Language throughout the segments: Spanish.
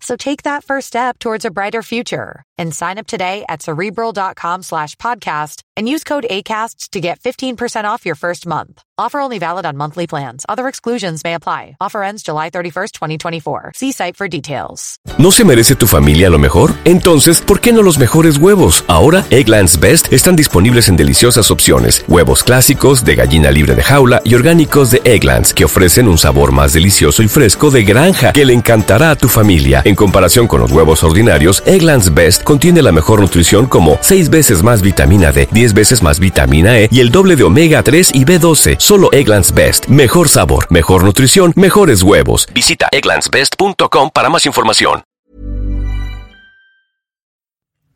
So take that first step towards a brighter future and sign up today at cerebral.com slash podcast and use code ACAST to get 15% off your first month. Offer only valid on monthly plans. Other exclusions may apply. Offer ends July 31st, 2024. See site for details. ¿No se merece tu familia lo mejor? Entonces, ¿por qué no los mejores huevos? Ahora, Egglands Best están disponibles en deliciosas opciones. Huevos clásicos, de gallina libre de jaula y orgánicos de Egglands, que ofrecen un sabor más delicioso y fresco de granja que le encantará a tu familia. En comparación con los huevos ordinarios, Egglands Best contiene la mejor nutrición como 6 veces más vitamina D, 10 veces más vitamina E y el doble de omega 3 y B12. Solo Egglands Best. Mejor sabor, mejor nutrición, mejores huevos. Visita egglandsbest.com para más información.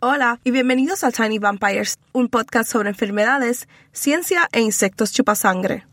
Hola y bienvenidos a Tiny Vampires, un podcast sobre enfermedades, ciencia e insectos chupasangre.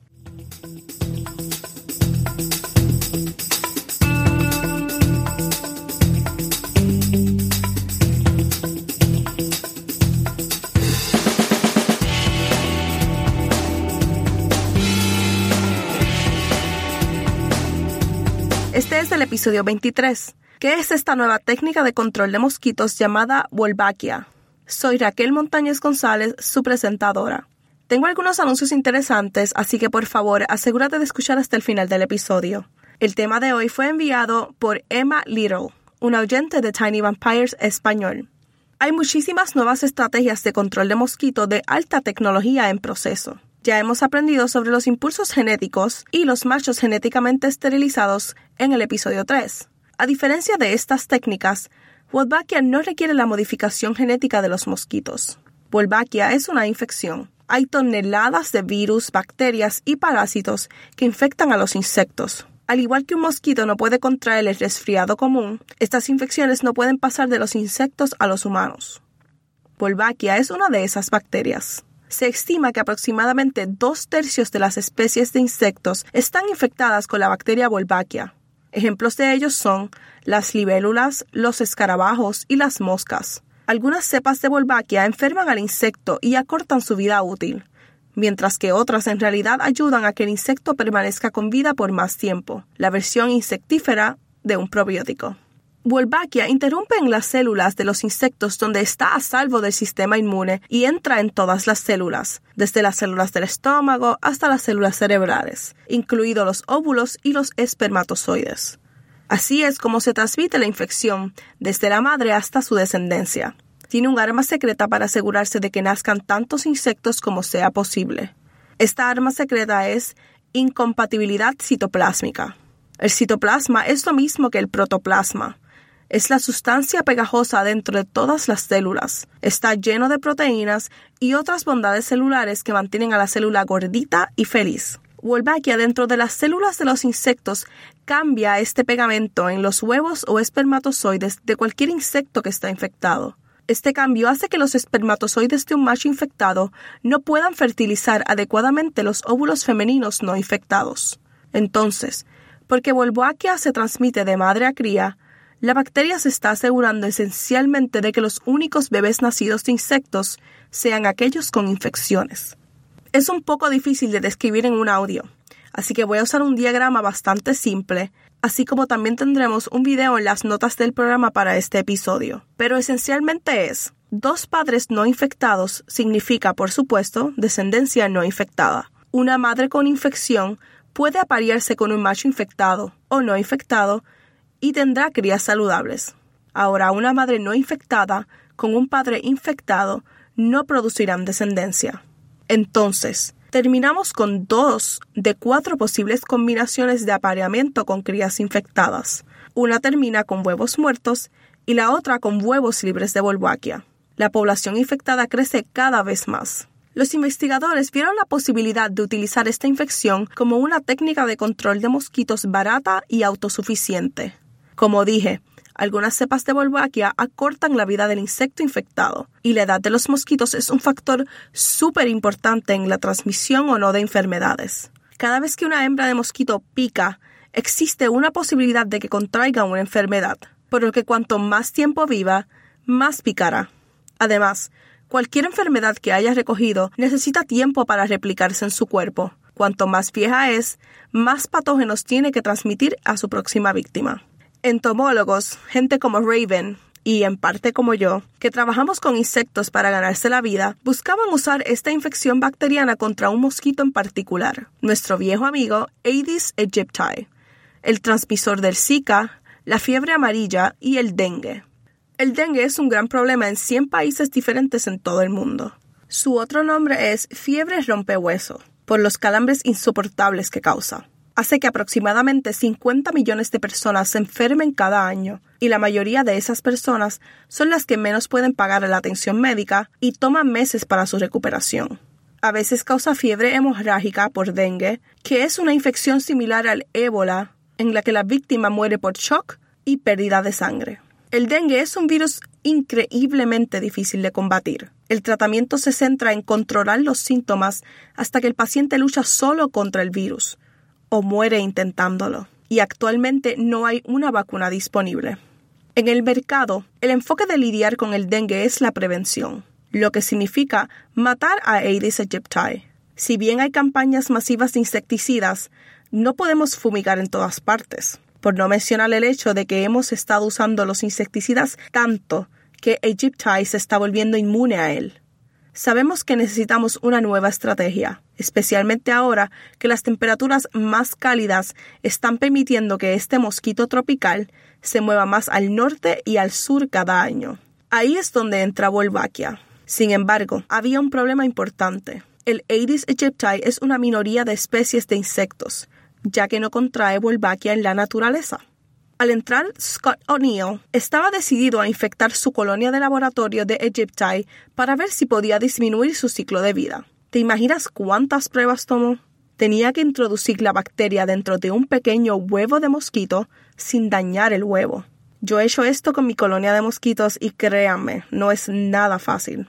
Es el episodio 23. ¿Qué es esta nueva técnica de control de mosquitos llamada Wolbachia? Soy Raquel Montañez González, su presentadora. Tengo algunos anuncios interesantes, así que por favor asegúrate de escuchar hasta el final del episodio. El tema de hoy fue enviado por Emma Little, una oyente de Tiny Vampires español. Hay muchísimas nuevas estrategias de control de mosquito de alta tecnología en proceso. Ya hemos aprendido sobre los impulsos genéticos y los machos genéticamente esterilizados en el episodio 3. A diferencia de estas técnicas, Wolbachia no requiere la modificación genética de los mosquitos. Wolbachia es una infección. Hay toneladas de virus, bacterias y parásitos que infectan a los insectos. Al igual que un mosquito no puede contraer el resfriado común, estas infecciones no pueden pasar de los insectos a los humanos. Wolbachia es una de esas bacterias se estima que aproximadamente dos tercios de las especies de insectos están infectadas con la bacteria Wolbachia. Ejemplos de ellos son las libélulas, los escarabajos y las moscas. Algunas cepas de Wolbachia enferman al insecto y acortan su vida útil, mientras que otras en realidad ayudan a que el insecto permanezca con vida por más tiempo, la versión insectífera de un probiótico. Wolbachia interrumpe en las células de los insectos donde está a salvo del sistema inmune y entra en todas las células, desde las células del estómago hasta las células cerebrales, incluidos los óvulos y los espermatozoides. Así es como se transmite la infección desde la madre hasta su descendencia. Tiene un arma secreta para asegurarse de que nazcan tantos insectos como sea posible. Esta arma secreta es incompatibilidad citoplásmica. El citoplasma es lo mismo que el protoplasma, es la sustancia pegajosa dentro de todas las células. Está lleno de proteínas y otras bondades celulares que mantienen a la célula gordita y feliz. Wolbachia dentro de las células de los insectos cambia este pegamento en los huevos o espermatozoides de cualquier insecto que está infectado. Este cambio hace que los espermatozoides de un macho infectado no puedan fertilizar adecuadamente los óvulos femeninos no infectados. Entonces, porque Wolbachia se transmite de madre a cría, la bacteria se está asegurando esencialmente de que los únicos bebés nacidos de insectos sean aquellos con infecciones. Es un poco difícil de describir en un audio, así que voy a usar un diagrama bastante simple, así como también tendremos un video en las notas del programa para este episodio. Pero esencialmente es, dos padres no infectados significa, por supuesto, descendencia no infectada. Una madre con infección puede aparearse con un macho infectado o no infectado y tendrá crías saludables. Ahora, una madre no infectada con un padre infectado no producirán descendencia. Entonces, terminamos con dos de cuatro posibles combinaciones de apareamiento con crías infectadas. Una termina con huevos muertos y la otra con huevos libres de Wolbachia. La población infectada crece cada vez más. Los investigadores vieron la posibilidad de utilizar esta infección como una técnica de control de mosquitos barata y autosuficiente. Como dije, algunas cepas de Wolbachia acortan la vida del insecto infectado y la edad de los mosquitos es un factor súper importante en la transmisión o no de enfermedades. Cada vez que una hembra de mosquito pica, existe una posibilidad de que contraiga una enfermedad, por lo que cuanto más tiempo viva, más picará. Además, cualquier enfermedad que haya recogido necesita tiempo para replicarse en su cuerpo. Cuanto más vieja es, más patógenos tiene que transmitir a su próxima víctima. Entomólogos, gente como Raven, y en parte como yo, que trabajamos con insectos para ganarse la vida, buscaban usar esta infección bacteriana contra un mosquito en particular, nuestro viejo amigo Aedes aegypti, el transmisor del Zika, la fiebre amarilla y el dengue. El dengue es un gran problema en 100 países diferentes en todo el mundo. Su otro nombre es fiebre rompehueso, por los calambres insoportables que causa hace que aproximadamente 50 millones de personas se enfermen cada año, y la mayoría de esas personas son las que menos pueden pagar la atención médica y toman meses para su recuperación. A veces causa fiebre hemorrágica por dengue, que es una infección similar al ébola, en la que la víctima muere por shock y pérdida de sangre. El dengue es un virus increíblemente difícil de combatir. El tratamiento se centra en controlar los síntomas hasta que el paciente lucha solo contra el virus, o muere intentándolo, y actualmente no hay una vacuna disponible. En el mercado, el enfoque de lidiar con el dengue es la prevención, lo que significa matar a Aedes aegypti. Si bien hay campañas masivas de insecticidas, no podemos fumigar en todas partes, por no mencionar el hecho de que hemos estado usando los insecticidas tanto que Aegypti se está volviendo inmune a él. Sabemos que necesitamos una nueva estrategia, especialmente ahora que las temperaturas más cálidas están permitiendo que este mosquito tropical se mueva más al norte y al sur cada año. Ahí es donde entra Wolbachia. Sin embargo, había un problema importante. El Aedes aegypti es una minoría de especies de insectos, ya que no contrae Wolbachia en la naturaleza. Al entrar, Scott O'Neill estaba decidido a infectar su colonia de laboratorio de Egypti para ver si podía disminuir su ciclo de vida. ¿Te imaginas cuántas pruebas tomó? Tenía que introducir la bacteria dentro de un pequeño huevo de mosquito sin dañar el huevo. Yo he hecho esto con mi colonia de mosquitos y créanme, no es nada fácil.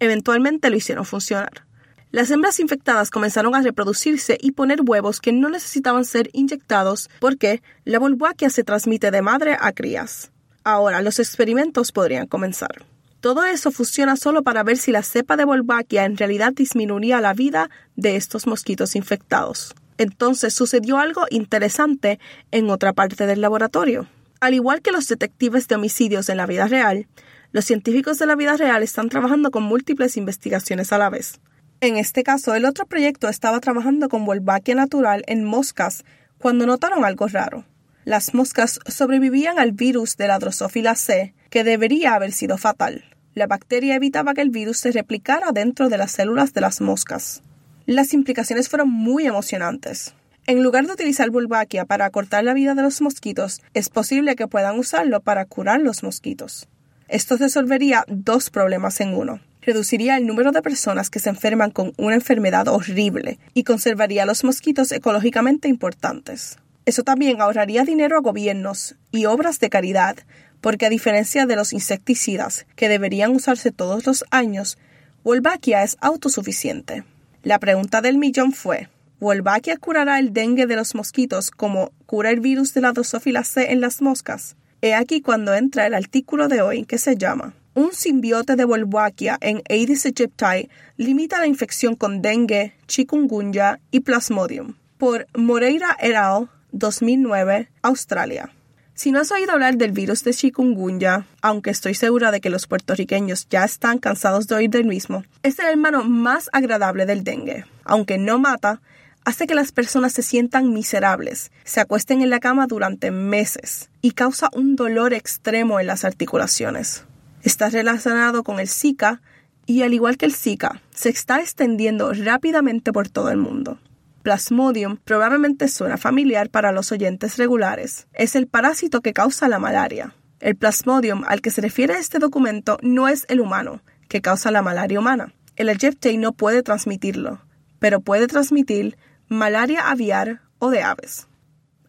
Eventualmente lo hicieron funcionar. Las hembras infectadas comenzaron a reproducirse y poner huevos que no necesitaban ser inyectados porque la Wolbachia se transmite de madre a crías. Ahora los experimentos podrían comenzar. Todo eso funciona solo para ver si la cepa de Wolbachia en realidad disminuía la vida de estos mosquitos infectados. Entonces sucedió algo interesante en otra parte del laboratorio. Al igual que los detectives de homicidios en la vida real, los científicos de la vida real están trabajando con múltiples investigaciones a la vez. En este caso, el otro proyecto estaba trabajando con Wolbachia natural en moscas cuando notaron algo raro. Las moscas sobrevivían al virus de la Drosophila C, que debería haber sido fatal. La bacteria evitaba que el virus se replicara dentro de las células de las moscas. Las implicaciones fueron muy emocionantes. En lugar de utilizar Wolbachia para acortar la vida de los mosquitos, es posible que puedan usarlo para curar los mosquitos. Esto resolvería dos problemas en uno reduciría el número de personas que se enferman con una enfermedad horrible y conservaría los mosquitos ecológicamente importantes. Eso también ahorraría dinero a gobiernos y obras de caridad, porque a diferencia de los insecticidas que deberían usarse todos los años, Wolbachia es autosuficiente. La pregunta del millón fue, ¿Wolbachia curará el dengue de los mosquitos como cura el virus de la Drosophila C en las moscas? He aquí cuando entra el artículo de hoy que se llama un simbiote de Wolbachia en Aedes aegypti limita la infección con dengue, chikungunya y plasmodium. Por Moreira et al. 2009, Australia. Si no has oído hablar del virus de chikungunya, aunque estoy segura de que los puertorriqueños ya están cansados de oír del mismo, es el hermano más agradable del dengue. Aunque no mata, hace que las personas se sientan miserables, se acuesten en la cama durante meses y causa un dolor extremo en las articulaciones. Está relacionado con el Zika y al igual que el Zika, se está extendiendo rápidamente por todo el mundo. Plasmodium probablemente suena familiar para los oyentes regulares. Es el parásito que causa la malaria. El Plasmodium al que se refiere este documento no es el humano, que causa la malaria humana. El Aegypti no puede transmitirlo, pero puede transmitir malaria aviar o de aves.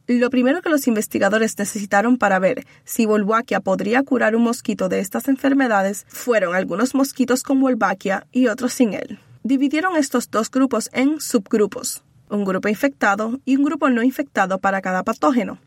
Lo primero que los investigadores necesitaron para ver si Wolbachia podría curar un mosquito de estas enfermedades fueron algunos mosquitos con Wolbachia y otros sin él. Dividieron estos dos grupos en subgrupos, un grupo infectado y un grupo no infectado para cada patógeno,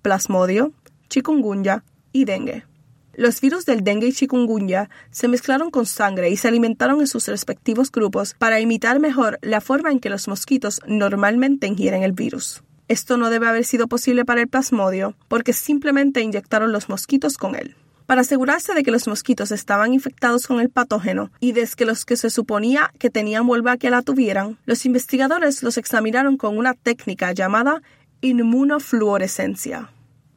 plasmodio, chikungunya y dengue. Los virus del dengue y chikungunya se mezclaron con sangre y se alimentaron en sus respectivos grupos para imitar mejor la forma en que los mosquitos normalmente ingieren el virus. Esto no debe haber sido posible para el plasmodio porque simplemente inyectaron los mosquitos con él. Para asegurarse de que los mosquitos estaban infectados con el patógeno y de que los que se suponía que tenían Wolbachia la tuvieran, los investigadores los examinaron con una técnica llamada inmunofluorescencia.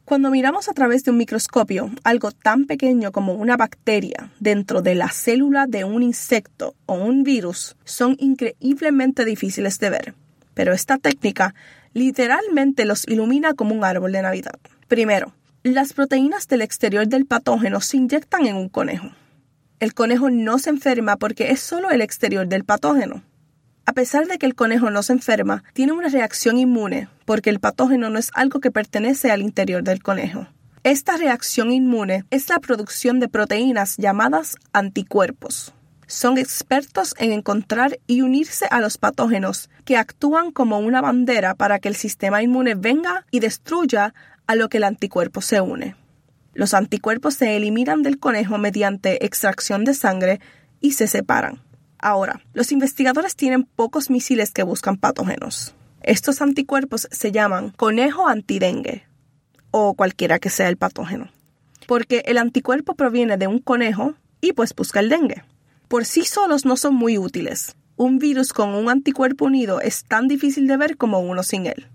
Cuando miramos a través de un microscopio algo tan pequeño como una bacteria dentro de la célula de un insecto o un virus, son increíblemente difíciles de ver. Pero esta técnica literalmente los ilumina como un árbol de Navidad. Primero, las proteínas del exterior del patógeno se inyectan en un conejo. El conejo no se enferma porque es solo el exterior del patógeno. A pesar de que el conejo no se enferma, tiene una reacción inmune porque el patógeno no es algo que pertenece al interior del conejo. Esta reacción inmune es la producción de proteínas llamadas anticuerpos. Son expertos en encontrar y unirse a los patógenos que actúan como una bandera para que el sistema inmune venga y destruya a lo que el anticuerpo se une. Los anticuerpos se eliminan del conejo mediante extracción de sangre y se separan. Ahora, los investigadores tienen pocos misiles que buscan patógenos. Estos anticuerpos se llaman conejo antidengue o cualquiera que sea el patógeno, porque el anticuerpo proviene de un conejo y pues busca el dengue. Por sí solos no son muy útiles. Un virus con un anticuerpo unido es tan difícil de ver como uno sin él.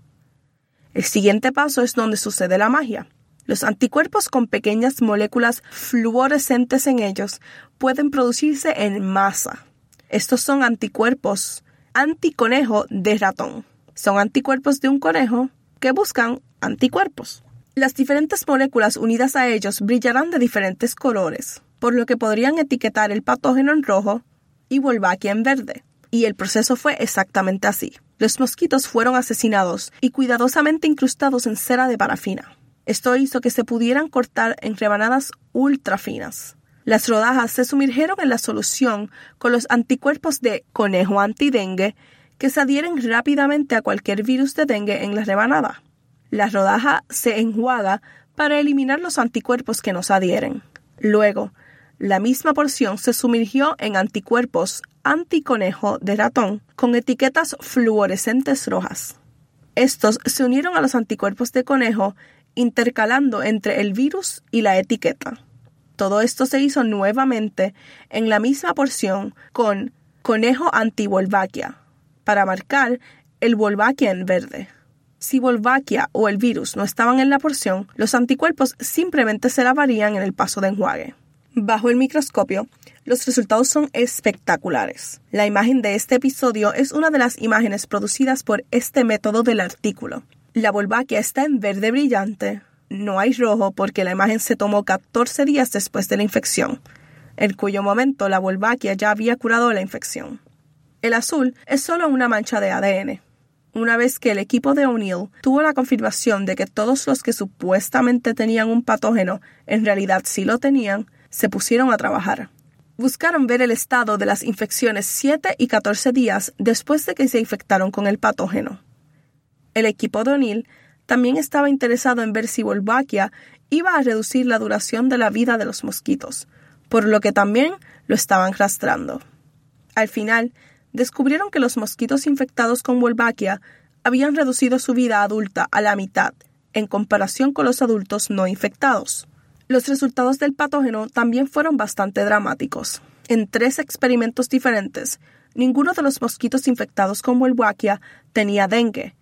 El siguiente paso es donde sucede la magia. Los anticuerpos con pequeñas moléculas fluorescentes en ellos pueden producirse en masa, estos son anticuerpos anticonejo de ratón. Son anticuerpos de un conejo que buscan anticuerpos. Las diferentes moléculas unidas a ellos brillarán de diferentes colores, por lo que podrían etiquetar el patógeno en rojo y Wolbachia en verde. Y el proceso fue exactamente así. Los mosquitos fueron asesinados y cuidadosamente incrustados en cera de parafina. Esto hizo que se pudieran cortar en rebanadas ultra finas. Las rodajas se sumergieron en la solución con los anticuerpos de conejo antidengue que se adhieren rápidamente a cualquier virus de dengue en la rebanada. La rodaja se enjuaga para eliminar los anticuerpos que nos adhieren. Luego, la misma porción se sumergió en anticuerpos anticonejo de ratón con etiquetas fluorescentes rojas. Estos se unieron a los anticuerpos de conejo intercalando entre el virus y la etiqueta. Todo esto se hizo nuevamente en la misma porción con conejo anti-Wolbachia para marcar el Wolbachia en verde. Si Wolbachia o el virus no estaban en la porción, los anticuerpos simplemente se lavarían en el paso de enjuague. Bajo el microscopio, los resultados son espectaculares. La imagen de este episodio es una de las imágenes producidas por este método del artículo. La Wolbachia está en verde brillante, no hay rojo porque la imagen se tomó 14 días después de la infección, en cuyo momento la Wolbachia ya había curado la infección. El azul es solo una mancha de ADN. Una vez que el equipo de O'Neill tuvo la confirmación de que todos los que supuestamente tenían un patógeno en realidad sí lo tenían, se pusieron a trabajar. Buscaron ver el estado de las infecciones 7 y 14 días después de que se infectaron con el patógeno. El equipo de O'Neill también estaba interesado en ver si Wolbachia iba a reducir la duración de la vida de los mosquitos, por lo que también lo estaban rastrando. Al final, descubrieron que los mosquitos infectados con Wolbachia habían reducido su vida adulta a la mitad en comparación con los adultos no infectados. Los resultados del patógeno también fueron bastante dramáticos. En tres experimentos diferentes, ninguno de los mosquitos infectados con Wolbachia tenía dengue,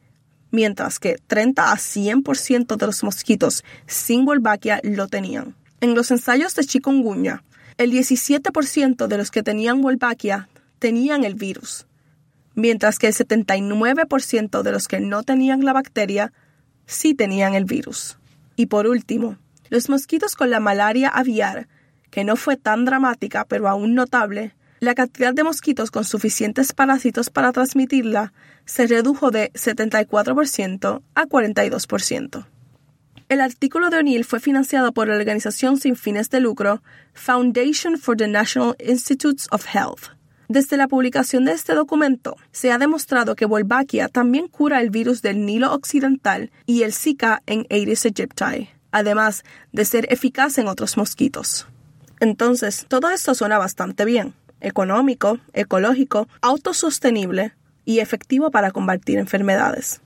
mientras que 30 a 100% de los mosquitos sin Wolbachia lo tenían. En los ensayos de chikungunya, el 17% de los que tenían Wolbachia tenían el virus, mientras que el 79% de los que no tenían la bacteria sí tenían el virus. Y por último, los mosquitos con la malaria aviar, que no fue tan dramática pero aún notable, la cantidad de mosquitos con suficientes parásitos para transmitirla se redujo de 74% a 42%. El artículo de O'Neill fue financiado por la organización sin fines de lucro Foundation for the National Institutes of Health. Desde la publicación de este documento, se ha demostrado que Wolbachia también cura el virus del Nilo Occidental y el Zika en Aedes aegypti, además de ser eficaz en otros mosquitos. Entonces, todo esto suena bastante bien, económico, ecológico, autosostenible y efectivo para combatir enfermedades.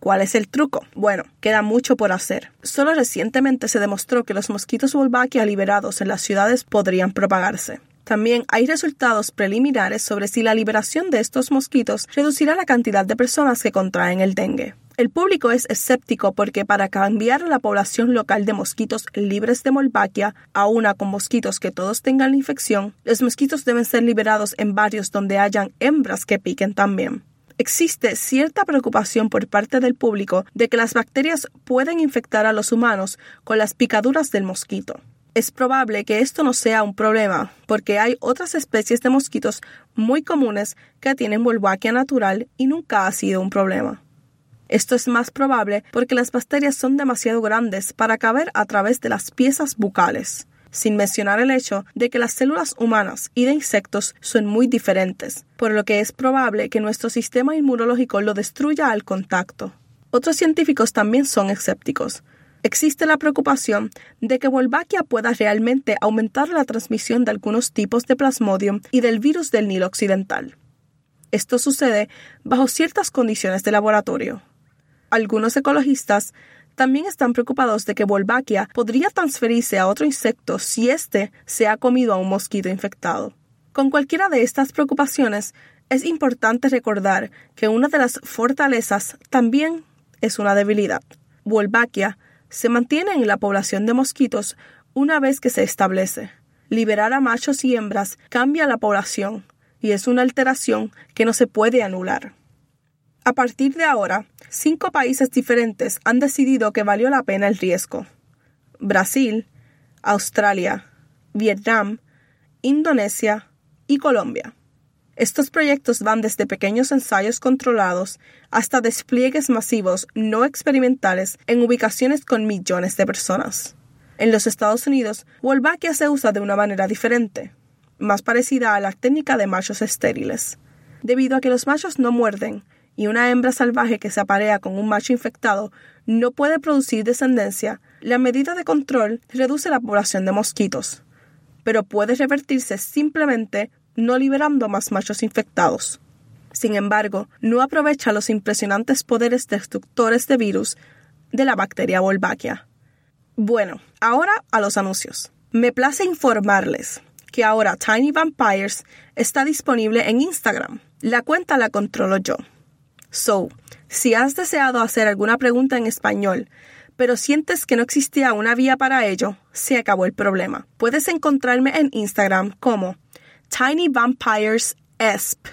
¿Cuál es el truco? Bueno, queda mucho por hacer. Solo recientemente se demostró que los mosquitos Wolbachia liberados en las ciudades podrían propagarse. También hay resultados preliminares sobre si la liberación de estos mosquitos reducirá la cantidad de personas que contraen el dengue. El público es escéptico porque para cambiar la población local de mosquitos libres de Wolbachia a una con mosquitos que todos tengan la infección, los mosquitos deben ser liberados en barrios donde hayan hembras que piquen también. Existe cierta preocupación por parte del público de que las bacterias pueden infectar a los humanos con las picaduras del mosquito. Es probable que esto no sea un problema, porque hay otras especies de mosquitos muy comunes que tienen Wolbachia natural y nunca ha sido un problema. Esto es más probable porque las bacterias son demasiado grandes para caber a través de las piezas bucales sin mencionar el hecho de que las células humanas y de insectos son muy diferentes, por lo que es probable que nuestro sistema inmunológico lo destruya al contacto. Otros científicos también son escépticos. Existe la preocupación de que Wolbachia pueda realmente aumentar la transmisión de algunos tipos de plasmodium y del virus del Nilo Occidental. Esto sucede bajo ciertas condiciones de laboratorio. Algunos ecologistas también están preocupados de que Wolbachia podría transferirse a otro insecto si éste se ha comido a un mosquito infectado. Con cualquiera de estas preocupaciones, es importante recordar que una de las fortalezas también es una debilidad. Wolbachia se mantiene en la población de mosquitos una vez que se establece. Liberar a machos y hembras cambia la población y es una alteración que no se puede anular. A partir de ahora, cinco países diferentes han decidido que valió la pena el riesgo. Brasil, Australia, Vietnam, Indonesia y Colombia. Estos proyectos van desde pequeños ensayos controlados hasta despliegues masivos no experimentales en ubicaciones con millones de personas. En los Estados Unidos, Wolbachia se usa de una manera diferente, más parecida a la técnica de machos estériles. Debido a que los machos no muerden, y una hembra salvaje que se aparea con un macho infectado no puede producir descendencia, la medida de control reduce la población de mosquitos, pero puede revertirse simplemente no liberando más machos infectados. Sin embargo, no aprovecha los impresionantes poderes destructores de virus de la bacteria Wolbachia. Bueno, ahora a los anuncios. Me place informarles que ahora Tiny Vampires está disponible en Instagram. La cuenta la controlo yo. So, si has deseado hacer alguna pregunta en español, pero sientes que no existía una vía para ello, se acabó el problema. Puedes encontrarme en Instagram como Tiny Vampires ESP,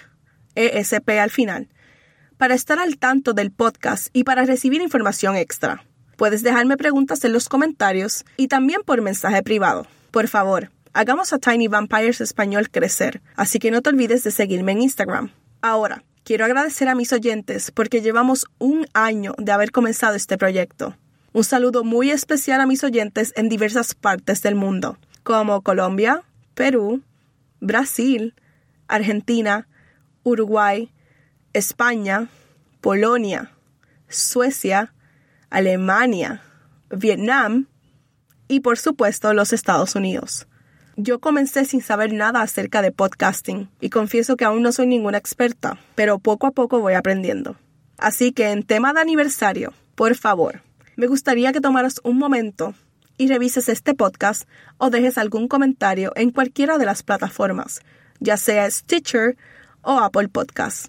ESP al final, para estar al tanto del podcast y para recibir información extra. Puedes dejarme preguntas en los comentarios y también por mensaje privado. Por favor, hagamos a Tiny Vampires Español crecer, así que no te olvides de seguirme en Instagram. Ahora, Quiero agradecer a mis oyentes porque llevamos un año de haber comenzado este proyecto. Un saludo muy especial a mis oyentes en diversas partes del mundo, como Colombia, Perú, Brasil, Argentina, Uruguay, España, Polonia, Suecia, Alemania, Vietnam y por supuesto los Estados Unidos. Yo comencé sin saber nada acerca de podcasting y confieso que aún no soy ninguna experta, pero poco a poco voy aprendiendo. Así que en tema de aniversario, por favor, me gustaría que tomaras un momento y revises este podcast o dejes algún comentario en cualquiera de las plataformas, ya sea Stitcher o Apple Podcast.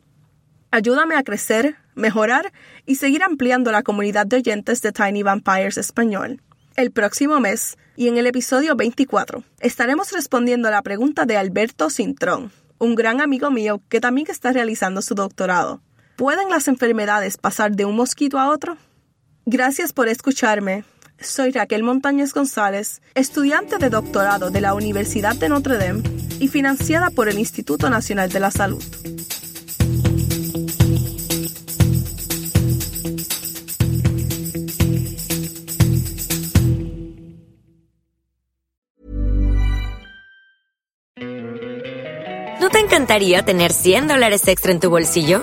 Ayúdame a crecer, mejorar y seguir ampliando la comunidad de oyentes de Tiny Vampires Español. El próximo mes y en el episodio 24 estaremos respondiendo a la pregunta de Alberto Cintrón, un gran amigo mío que también está realizando su doctorado. ¿Pueden las enfermedades pasar de un mosquito a otro? Gracias por escucharme. Soy Raquel Montañez González, estudiante de doctorado de la Universidad de Notre Dame y financiada por el Instituto Nacional de la Salud. ¿No te encantaría tener 100 dólares extra en tu bolsillo?